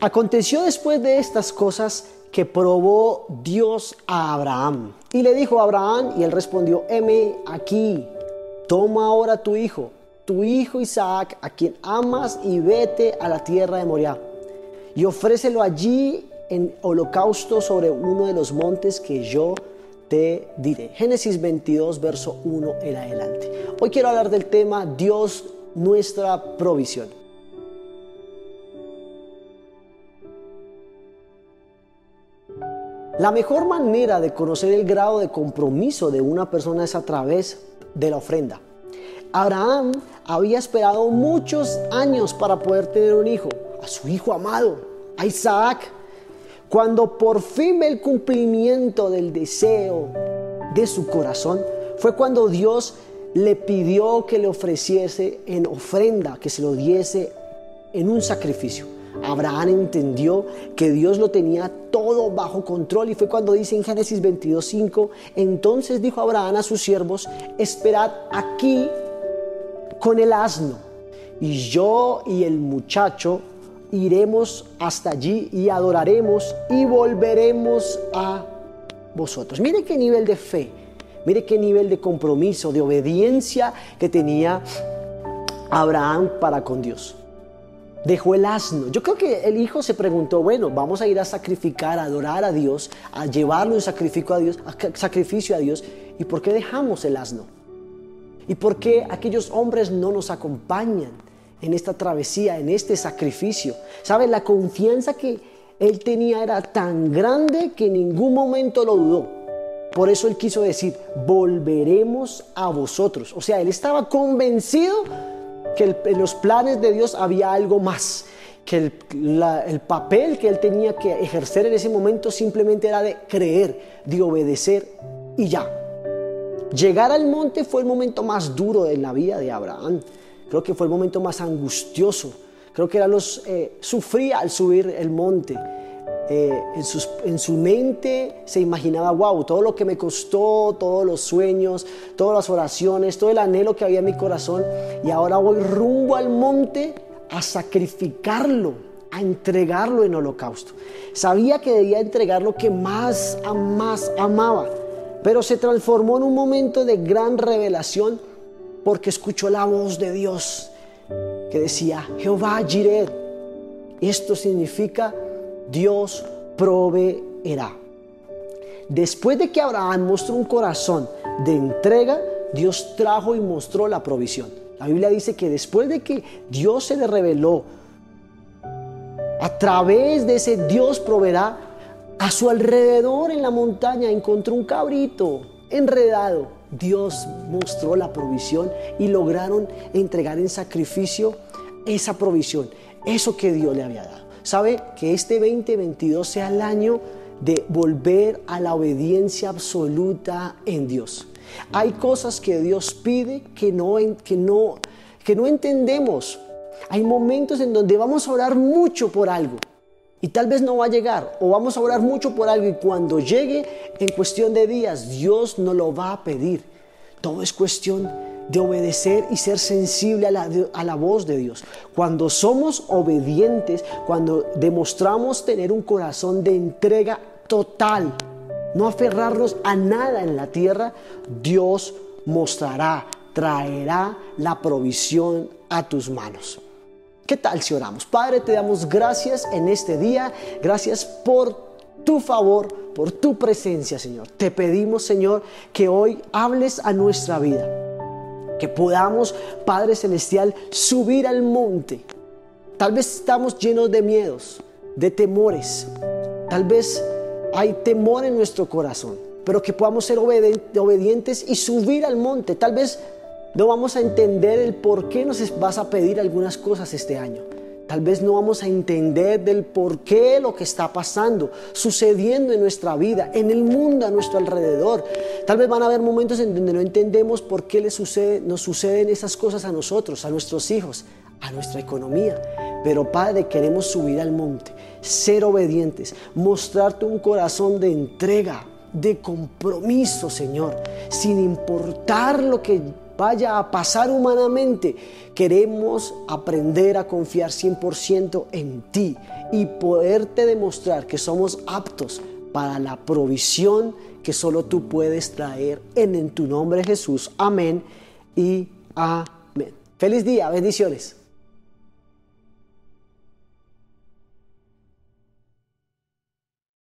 Aconteció después de estas cosas que probó Dios a Abraham. Y le dijo a Abraham, y él respondió, heme aquí, toma ahora tu hijo, tu hijo Isaac, a quien amas, y vete a la tierra de Moriah, y ofrécelo allí en holocausto sobre uno de los montes que yo te diré. Génesis 22, verso 1 en adelante. Hoy quiero hablar del tema Dios, nuestra provisión. La mejor manera de conocer el grado de compromiso de una persona es a través de la ofrenda. Abraham había esperado muchos años para poder tener un hijo, a su hijo amado, a Isaac. Cuando por fin el cumplimiento del deseo de su corazón, fue cuando Dios le pidió que le ofreciese en ofrenda, que se lo diese en un sacrificio. Abraham entendió que Dios lo tenía todo bajo control y fue cuando dice en Génesis 22:5, entonces dijo Abraham a sus siervos, esperad aquí con el asno y yo y el muchacho iremos hasta allí y adoraremos y volveremos a vosotros. Mire qué nivel de fe, mire qué nivel de compromiso, de obediencia que tenía Abraham para con Dios dejó el asno. Yo creo que el hijo se preguntó, bueno, vamos a ir a sacrificar, a adorar a Dios, a llevarle un sacrificio a Dios, sacrificio a Dios. ¿Y por qué dejamos el asno? ¿Y por qué aquellos hombres no nos acompañan en esta travesía, en este sacrificio? ¿Sabe? La confianza que él tenía era tan grande que en ningún momento lo dudó. Por eso él quiso decir, volveremos a vosotros. O sea, él estaba convencido que en los planes de Dios había algo más, que el, el, papel que él tenía que ejercer en ese momento simplemente era de creer, de obedecer y ya. Llegar al monte fue el momento más duro en la vida de Abraham. Creo que fue el momento más angustioso. Creo que era los, eh, sufría al subir el monte. Eh, en, en, su mente se imaginaba, wow, todo lo que me costó, todos los sueños, todas las oraciones, todo el anhelo que había en mi corazón, y ahora voy rumbo al monte a sacrificarlo, a entregarlo en holocausto. Sabía que debía entregar lo que más, más amaba, pero se transformó en un momento de gran revelación porque escuchó la voz de Dios que decía, Jehová Jireh. Esto significa Dios proveerá. Después de que Abraham mostró un corazón de entrega, Dios trajo y mostró la provisión. La Biblia dice que después de que Dios se le reveló, a través de ese Dios proveerá, a su alrededor en la montaña encontró un cabrito enredado. Dios mostró la provisión y lograron entregar en sacrificio esa provisión, eso que Dios le había dado. ¿Sabe? Que este 2022 sea el año de volver a la obediencia absoluta en Dios. Hay cosas que Dios pide que no, que no, que no entendemos. Hay momentos en donde vamos a orar mucho por algo y tal vez no va a llegar. O vamos a orar mucho por algo y cuando llegue en cuestión de días, Dios no lo va a pedir. Todo es cuestión de obedecer y ser sensible a la, a la, voz de Dios. Cuando somos obedientes, cuando demostramos tener un corazón de entrega total, no aferrarnos a nada en la tierra, Dios mostrará, traerá la provisión a tus manos. ¿Qué tal si oramos? Padre, te damos gracias en este día, gracias por tu favor, por tu presencia, Señor. Te pedimos, Señor, que hoy hables a nuestra vida que podamos, Padre Celestial, subir al monte. Tal vez estamos llenos de miedos, de temores. Tal vez hay temor en nuestro corazón, pero que podamos ser obedientes y subir al monte. Tal vez no vamos a entender el por qué nos vas a pedir algunas cosas este año. Tal vez no vamos a entender del por qué lo que está pasando, sucediendo en nuestra vida, en el mundo a nuestro alrededor. Tal vez van a haber momentos en donde no entendemos por qué sucede, nos suceden esas cosas a nosotros, a nuestros hijos, a nuestra economía. Pero Padre, queremos subir al monte, ser obedientes, mostrarte un corazón de entrega, de compromiso, Señor, sin importar lo que vaya a pasar humanamente. Queremos aprender a confiar 100% en ti y poderte demostrar que somos aptos para la provisión que solo tú puedes traer en, en tu nombre Jesús. Amén y amén. Feliz día, bendiciones.